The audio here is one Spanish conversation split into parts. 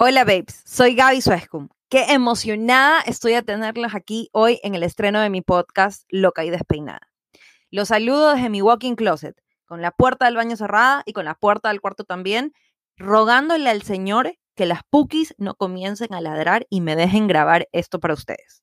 Hola babes, soy Gaby Suescum. Qué emocionada estoy a tenerlas aquí hoy en el estreno de mi podcast Loca y Despeinada. Los saludo desde mi walking closet, con la puerta del baño cerrada y con la puerta del cuarto también, rogándole al Señor que las pukis no comiencen a ladrar y me dejen grabar esto para ustedes.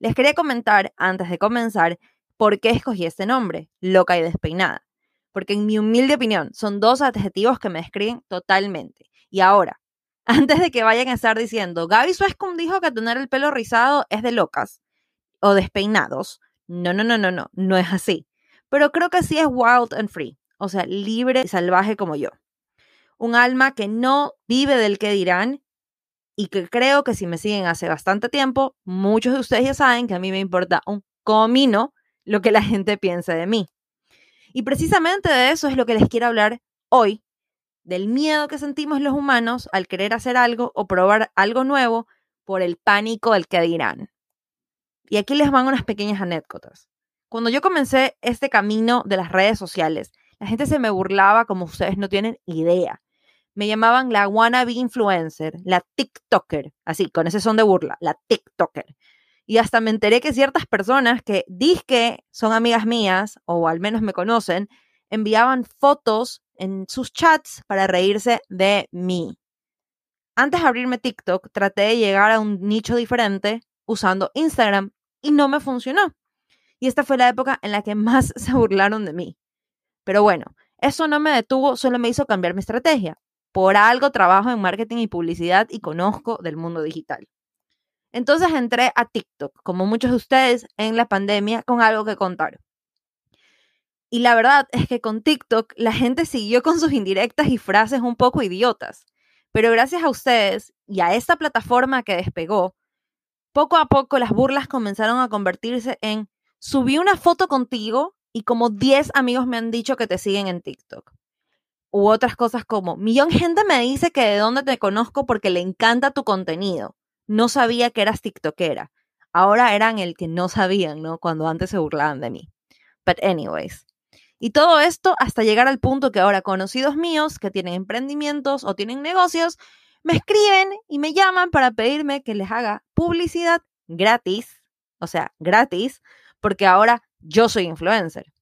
Les quería comentar, antes de comenzar, por qué escogí este nombre, Loca y Despeinada. Porque en mi humilde opinión son dos adjetivos que me describen totalmente. Y ahora, antes de que vayan a estar diciendo, Gaby Suescum dijo que tener el pelo rizado es de locas o despeinados. No, no, no, no, no, no es así. Pero creo que sí es wild and free, o sea, libre y salvaje como yo. Un alma que no vive del que dirán y que creo que si me siguen hace bastante tiempo, muchos de ustedes ya saben que a mí me importa un comino lo que la gente piense de mí. Y precisamente de eso es lo que les quiero hablar hoy del miedo que sentimos los humanos al querer hacer algo o probar algo nuevo por el pánico del que dirán. Y aquí les van unas pequeñas anécdotas. Cuando yo comencé este camino de las redes sociales, la gente se me burlaba como ustedes no tienen idea. Me llamaban la wannabe influencer, la TikToker, así, con ese son de burla, la TikToker. Y hasta me enteré que ciertas personas que que son amigas mías, o al menos me conocen, enviaban fotos en sus chats para reírse de mí. Antes de abrirme TikTok, traté de llegar a un nicho diferente usando Instagram y no me funcionó. Y esta fue la época en la que más se burlaron de mí. Pero bueno, eso no me detuvo, solo me hizo cambiar mi estrategia. Por algo trabajo en marketing y publicidad y conozco del mundo digital. Entonces entré a TikTok, como muchos de ustedes en la pandemia, con algo que contar. Y la verdad es que con TikTok la gente siguió con sus indirectas y frases un poco idiotas. Pero gracias a ustedes y a esta plataforma que despegó, poco a poco las burlas comenzaron a convertirse en subí una foto contigo y como 10 amigos me han dicho que te siguen en TikTok. U otras cosas como, millón gente me dice que de dónde te conozco porque le encanta tu contenido. No sabía que eras TikTokera. Ahora eran el que no sabían, ¿no? Cuando antes se burlaban de mí. But anyways. Y todo esto hasta llegar al punto que ahora conocidos míos que tienen emprendimientos o tienen negocios me escriben y me llaman para pedirme que les haga publicidad gratis, o sea, gratis, porque ahora yo soy influencer.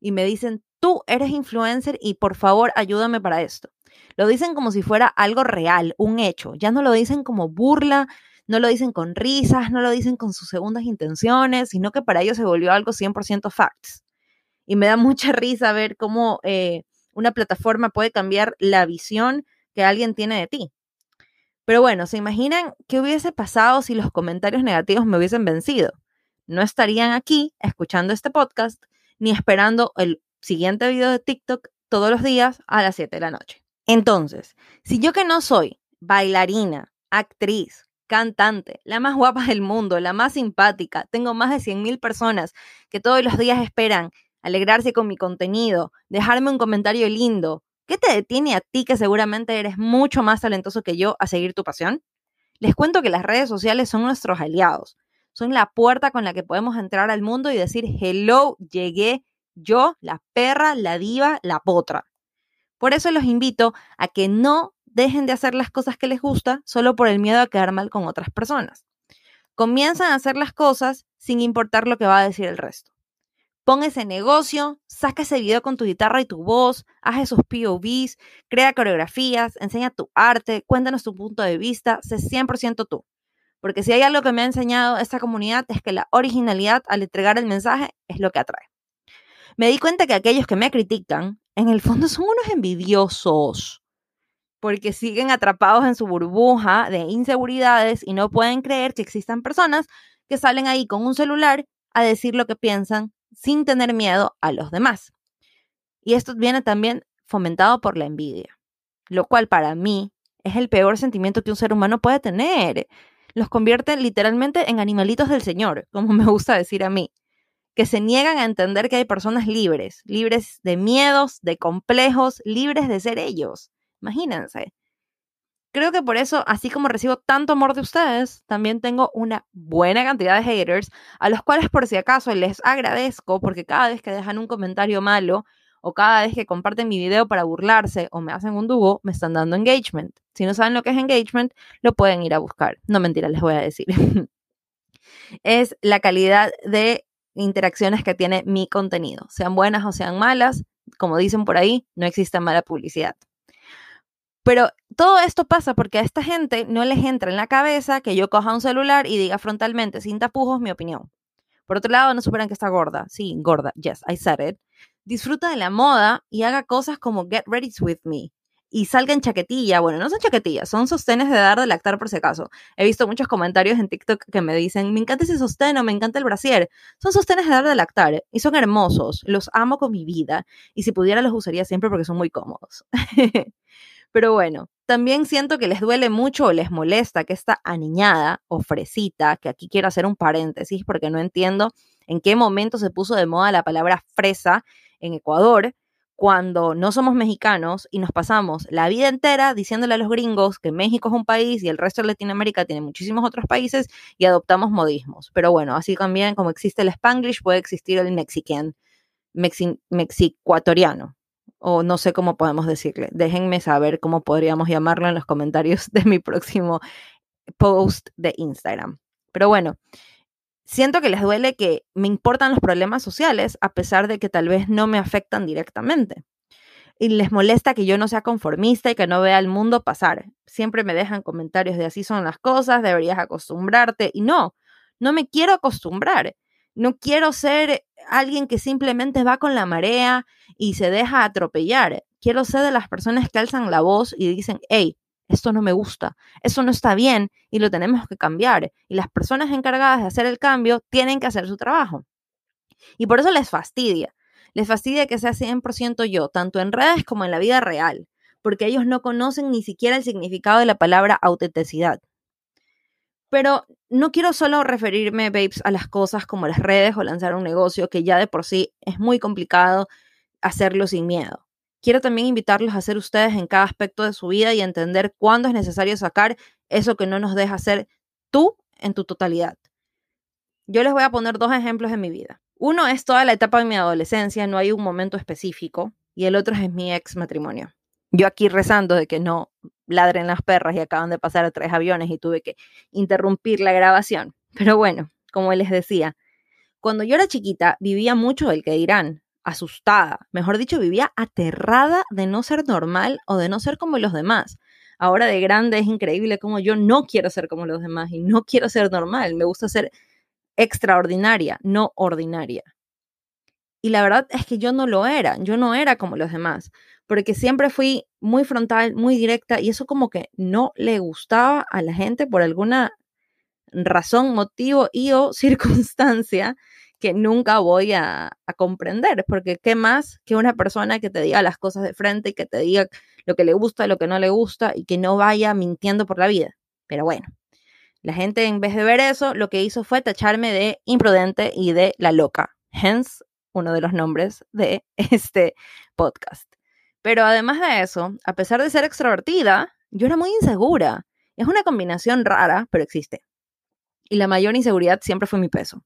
Y me dicen, tú eres influencer y por favor ayúdame para esto. Lo dicen como si fuera algo real, un hecho. Ya no lo dicen como burla, no lo dicen con risas, no lo dicen con sus segundas intenciones, sino que para ellos se volvió algo 100% facts y me da mucha risa ver cómo eh, una plataforma puede cambiar la visión que alguien tiene de ti. Pero bueno, ¿se imaginan qué hubiese pasado si los comentarios negativos me hubiesen vencido? No estarían aquí escuchando este podcast ni esperando el siguiente video de TikTok todos los días a las 7 de la noche. Entonces, si yo que no soy bailarina, actriz, cantante, la más guapa del mundo, la más simpática, tengo más de 100.000 personas que todos los días esperan alegrarse con mi contenido, dejarme un comentario lindo. ¿Qué te detiene a ti que seguramente eres mucho más talentoso que yo a seguir tu pasión? Les cuento que las redes sociales son nuestros aliados. Son la puerta con la que podemos entrar al mundo y decir, hello, llegué yo, la perra, la diva, la potra. Por eso los invito a que no dejen de hacer las cosas que les gusta solo por el miedo a quedar mal con otras personas. Comienzan a hacer las cosas sin importar lo que va a decir el resto. Pon ese negocio, saca ese video con tu guitarra y tu voz, haz esos POVs, crea coreografías, enseña tu arte, cuéntanos tu punto de vista, sé 100% tú. Porque si hay algo que me ha enseñado esta comunidad es que la originalidad al entregar el mensaje es lo que atrae. Me di cuenta que aquellos que me critican, en el fondo son unos envidiosos, porque siguen atrapados en su burbuja de inseguridades y no pueden creer que existan personas que salen ahí con un celular a decir lo que piensan sin tener miedo a los demás. Y esto viene también fomentado por la envidia, lo cual para mí es el peor sentimiento que un ser humano puede tener. Los convierte literalmente en animalitos del Señor, como me gusta decir a mí, que se niegan a entender que hay personas libres, libres de miedos, de complejos, libres de ser ellos. Imagínense. Creo que por eso, así como recibo tanto amor de ustedes, también tengo una buena cantidad de haters, a los cuales por si acaso les agradezco porque cada vez que dejan un comentario malo o cada vez que comparten mi video para burlarse o me hacen un dúo, me están dando engagement. Si no saben lo que es engagement, lo pueden ir a buscar. No mentira, les voy a decir. es la calidad de interacciones que tiene mi contenido, sean buenas o sean malas, como dicen por ahí, no existe mala publicidad. Pero todo esto pasa porque a esta gente no les entra en la cabeza que yo coja un celular y diga frontalmente, sin tapujos, mi opinión. Por otro lado, no superan que está gorda. Sí, gorda. Yes, I said it. Disfruta de la moda y haga cosas como Get Ready With Me. Y salga en chaquetilla. Bueno, no son chaquetillas, son sostenes de dar de lactar por si acaso. He visto muchos comentarios en TikTok que me dicen, me encanta ese sostén o me encanta el brasier. Son sostenes de dar de lactar y son hermosos. Los amo con mi vida. Y si pudiera los usaría siempre porque son muy cómodos. Pero bueno, también siento que les duele mucho o les molesta que esta aniñada o fresita, que aquí quiero hacer un paréntesis porque no entiendo en qué momento se puso de moda la palabra fresa en Ecuador, cuando no somos mexicanos y nos pasamos la vida entera diciéndole a los gringos que México es un país y el resto de Latinoamérica tiene muchísimos otros países y adoptamos modismos. Pero bueno, así también como existe el spanglish, puede existir el mexican, mexicuatoriano o no sé cómo podemos decirle. Déjenme saber cómo podríamos llamarlo en los comentarios de mi próximo post de Instagram. Pero bueno, siento que les duele que me importan los problemas sociales a pesar de que tal vez no me afectan directamente. Y les molesta que yo no sea conformista y que no vea el mundo pasar. Siempre me dejan comentarios de así son las cosas, deberías acostumbrarte. Y no, no me quiero acostumbrar. No quiero ser alguien que simplemente va con la marea y se deja atropellar. Quiero ser de las personas que alzan la voz y dicen, hey, esto no me gusta, esto no está bien y lo tenemos que cambiar. Y las personas encargadas de hacer el cambio tienen que hacer su trabajo. Y por eso les fastidia. Les fastidia que sea 100% yo, tanto en redes como en la vida real, porque ellos no conocen ni siquiera el significado de la palabra autenticidad. Pero no quiero solo referirme, babes, a las cosas como las redes o lanzar un negocio, que ya de por sí es muy complicado hacerlo sin miedo. Quiero también invitarlos a hacer ustedes en cada aspecto de su vida y entender cuándo es necesario sacar eso que no nos deja ser tú en tu totalidad. Yo les voy a poner dos ejemplos en mi vida. Uno es toda la etapa de mi adolescencia, no hay un momento específico, y el otro es mi ex matrimonio. Yo aquí rezando de que no ladren las perras y acaban de pasar tres aviones y tuve que interrumpir la grabación. Pero bueno, como les decía, cuando yo era chiquita vivía mucho del que dirán, asustada, mejor dicho, vivía aterrada de no ser normal o de no ser como los demás. Ahora de grande es increíble como yo no quiero ser como los demás y no quiero ser normal, me gusta ser extraordinaria, no ordinaria. Y la verdad es que yo no lo era, yo no era como los demás porque siempre fui muy frontal, muy directa y eso como que no le gustaba a la gente por alguna razón, motivo y o circunstancia que nunca voy a, comprender, porque qué más que una persona que te diga las cosas de frente y que te diga lo que le gusta, lo que no le gusta y que no vaya mintiendo por la vida. Pero bueno, la gente en vez de ver eso, lo que hizo fue tacharme de imprudente y de la loca. Hence, uno de los nombres de este podcast. Pero además de eso, a pesar de ser extrovertida, yo era muy insegura. Es una combinación rara, pero existe. Y la mayor inseguridad siempre fue mi peso.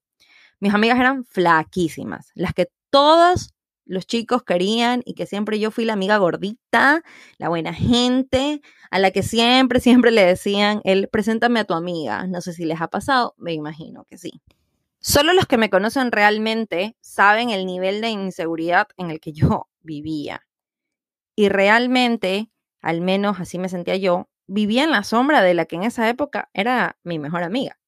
Mis amigas eran flaquísimas, las que todos los chicos querían y que siempre yo fui la amiga gordita, la buena gente, a la que siempre, siempre le decían, él, preséntame a tu amiga. No sé si les ha pasado, me imagino que sí. Solo los que me conocen realmente saben el nivel de inseguridad en el que yo vivía. Y realmente, al menos así me sentía yo, vivía en la sombra de la que en esa época era mi mejor amiga.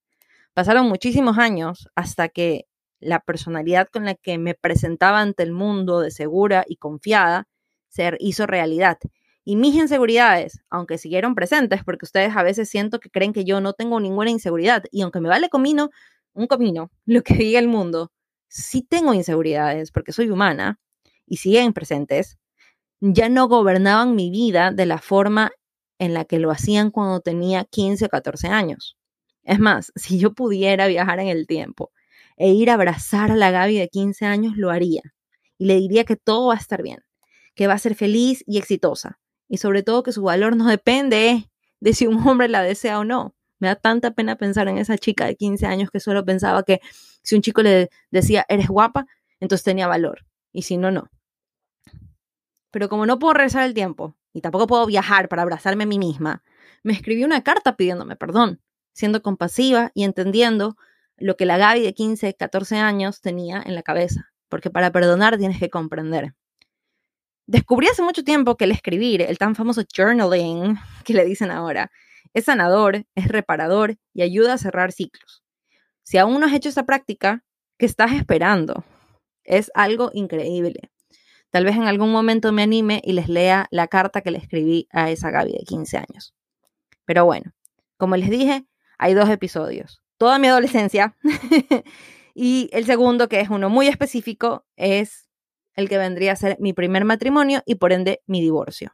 Pasaron muchísimos años hasta que la personalidad con la que me presentaba ante el mundo de segura y confiada se hizo realidad. Y mis inseguridades, aunque siguieron presentes, porque ustedes a veces siento que creen que yo no tengo ninguna inseguridad, y aunque me vale comino, un comino, lo que diga el mundo, sí tengo inseguridades porque soy humana y siguen presentes, ya no gobernaban mi vida de la forma en la que lo hacían cuando tenía 15 o 14 años. Es más, si yo pudiera viajar en el tiempo e ir a abrazar a la Gaby de 15 años, lo haría. Y le diría que todo va a estar bien, que va a ser feliz y exitosa. Y sobre todo que su valor no depende de si un hombre la desea o no. Me da tanta pena pensar en esa chica de 15 años que solo pensaba que si un chico le decía, eres guapa, entonces tenía valor. Y si no, no. Pero como no puedo regresar el tiempo y tampoco puedo viajar para abrazarme a mí misma, me escribí una carta pidiéndome perdón, siendo compasiva y entendiendo lo que la Gaby de 15, 14 años tenía en la cabeza, porque para perdonar tienes que comprender. Descubrí hace mucho tiempo que el escribir, el tan famoso journaling que le dicen ahora, es sanador, es reparador y ayuda a cerrar ciclos. Si aún no has hecho esa práctica, ¿qué estás esperando? Es algo increíble. Tal vez en algún momento me anime y les lea la carta que le escribí a esa Gaby de 15 años. Pero bueno, como les dije, hay dos episodios. Toda mi adolescencia y el segundo, que es uno muy específico, es el que vendría a ser mi primer matrimonio y por ende mi divorcio.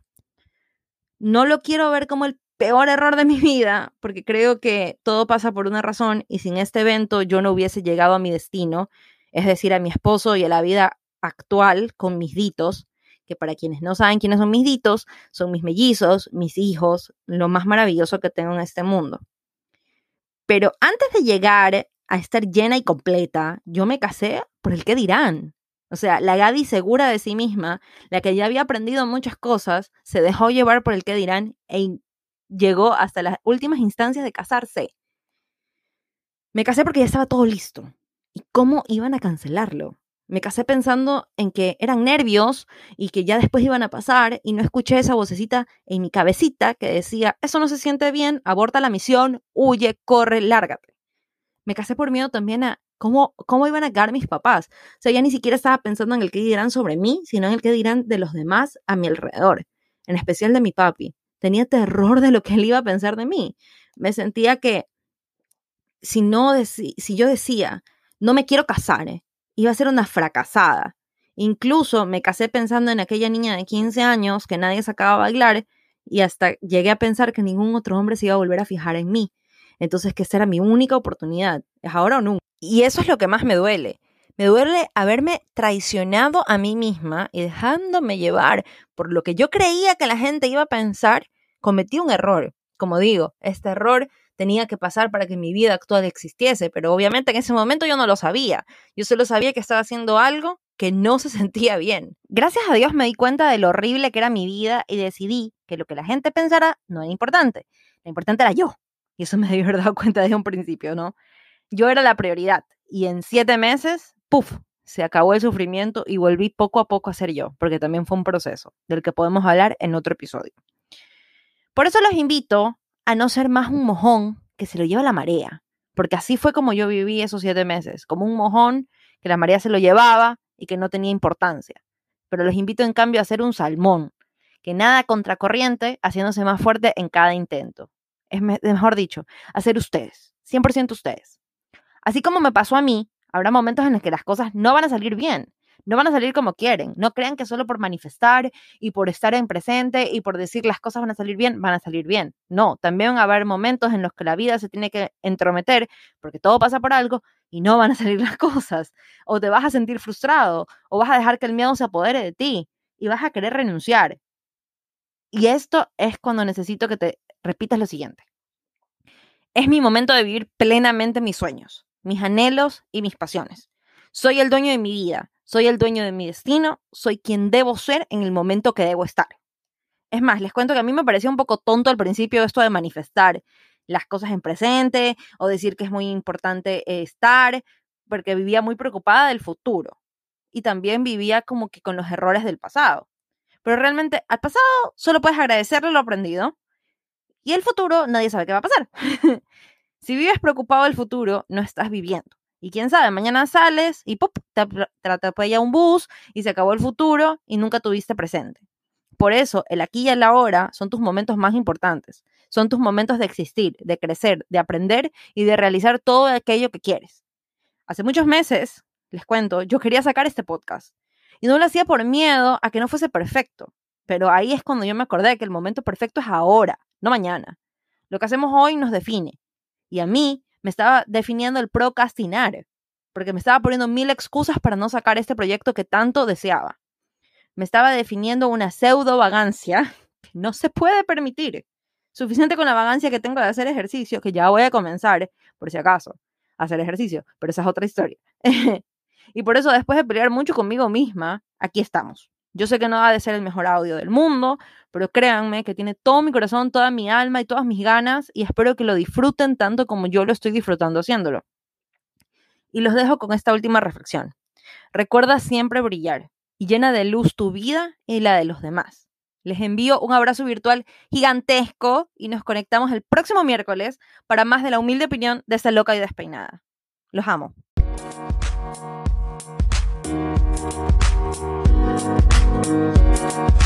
No lo quiero ver como el peor error de mi vida, porque creo que todo pasa por una razón y sin este evento yo no hubiese llegado a mi destino, es decir, a mi esposo y a la vida actual con mis ditos, que para quienes no saben quiénes son mis ditos, son mis mellizos, mis hijos, lo más maravilloso que tengo en este mundo. Pero antes de llegar a estar llena y completa, yo me casé por el que dirán. O sea, la Gaby segura de sí misma, la que ya había aprendido muchas cosas, se dejó llevar por el que dirán e llegó hasta las últimas instancias de casarse. Me casé porque ya estaba todo listo. ¿Y cómo iban a cancelarlo? Me casé pensando en que eran nervios y que ya después iban a pasar y no escuché esa vocecita en mi cabecita que decía, eso no se siente bien, aborta la misión, huye, corre, lárgate. Me casé por miedo también a cómo, cómo iban a quedar mis papás. O sea, ya ni siquiera estaba pensando en el que dirán sobre mí, sino en el que dirán de los demás a mi alrededor, en especial de mi papi. Tenía terror de lo que él iba a pensar de mí. Me sentía que si, no si yo decía, no me quiero casar, eh, iba a ser una fracasada. Incluso me casé pensando en aquella niña de 15 años que nadie sacaba a bailar y hasta llegué a pensar que ningún otro hombre se iba a volver a fijar en mí. Entonces que esa era mi única oportunidad. ¿Es ahora o nunca? Y eso es lo que más me duele. Me duele haberme traicionado a mí misma y dejándome llevar por lo que yo creía que la gente iba a pensar, cometí un error. Como digo, este error tenía que pasar para que mi vida actual existiese, pero obviamente en ese momento yo no lo sabía. Yo solo sabía que estaba haciendo algo que no se sentía bien. Gracias a Dios me di cuenta de lo horrible que era mi vida y decidí que lo que la gente pensara no era importante. Lo importante era yo. Y eso me haber dado cuenta desde un principio, ¿no? Yo era la prioridad. Y en siete meses, ¡puf! Se acabó el sufrimiento y volví poco a poco a ser yo, porque también fue un proceso del que podemos hablar en otro episodio. Por eso los invito a no ser más un mojón que se lo lleva la marea, porque así fue como yo viví esos siete meses, como un mojón que la marea se lo llevaba y que no tenía importancia. Pero los invito en cambio a ser un salmón, que nada contracorriente, haciéndose más fuerte en cada intento. Es mejor dicho, a ser ustedes, 100% ustedes. Así como me pasó a mí, habrá momentos en los que las cosas no van a salir bien, no van a salir como quieren. No crean que solo por manifestar y por estar en presente y por decir las cosas van a salir bien, van a salir bien. No, también van a haber momentos en los que la vida se tiene que entrometer porque todo pasa por algo y no van a salir las cosas. O te vas a sentir frustrado o vas a dejar que el miedo se apodere de ti y vas a querer renunciar. Y esto es cuando necesito que te repitas lo siguiente. Es mi momento de vivir plenamente mis sueños, mis anhelos y mis pasiones. Soy el dueño de mi vida, soy el dueño de mi destino, soy quien debo ser en el momento que debo estar. Es más, les cuento que a mí me parecía un poco tonto al principio esto de manifestar las cosas en presente o decir que es muy importante estar, porque vivía muy preocupada del futuro y también vivía como que con los errores del pasado. Pero realmente al pasado solo puedes agradecerle lo aprendido y el futuro nadie sabe qué va a pasar. si vives preocupado del futuro, no estás viviendo. Y quién sabe, mañana sales y ¡pop! te, atropella un bus y se acabó el futuro y nunca tuviste presente. Por eso, el aquí y el ahora son tus momentos más importantes. Son tus momentos de existir, de crecer, de aprender y de realizar todo aquello que quieres. Hace muchos meses, les cuento, yo quería sacar este podcast. Y no lo hacía por miedo a que no fuese perfecto. Pero ahí es cuando yo me acordé que el momento perfecto es ahora, no mañana. Lo que hacemos hoy nos define. Y a mí me estaba definiendo el procrastinar, porque me estaba poniendo mil excusas para no sacar este proyecto que tanto deseaba. Me estaba definiendo una pseudo vagancia que no se puede permitir. Suficiente con la vagancia que tengo de hacer ejercicio, que ya voy a comenzar, por si acaso, a hacer ejercicio, pero esa es otra historia. y por eso, después de pelear mucho conmigo misma, aquí estamos, Yo sé que no ha de ser el mejor audio del mundo, pero créanme que tiene todo mi corazón, toda mi alma y todas mis ganas y espero que lo disfruten tanto como yo lo estoy disfrutando haciéndolo. Y los dejo con esta última reflexión. Recuerda siempre brillar y llena de luz tu vida y la de los demás. Les envío un abrazo virtual gigantesco y nos conectamos el próximo miércoles para más de la humilde opinión de esta loca y despeinada. Los amo. Música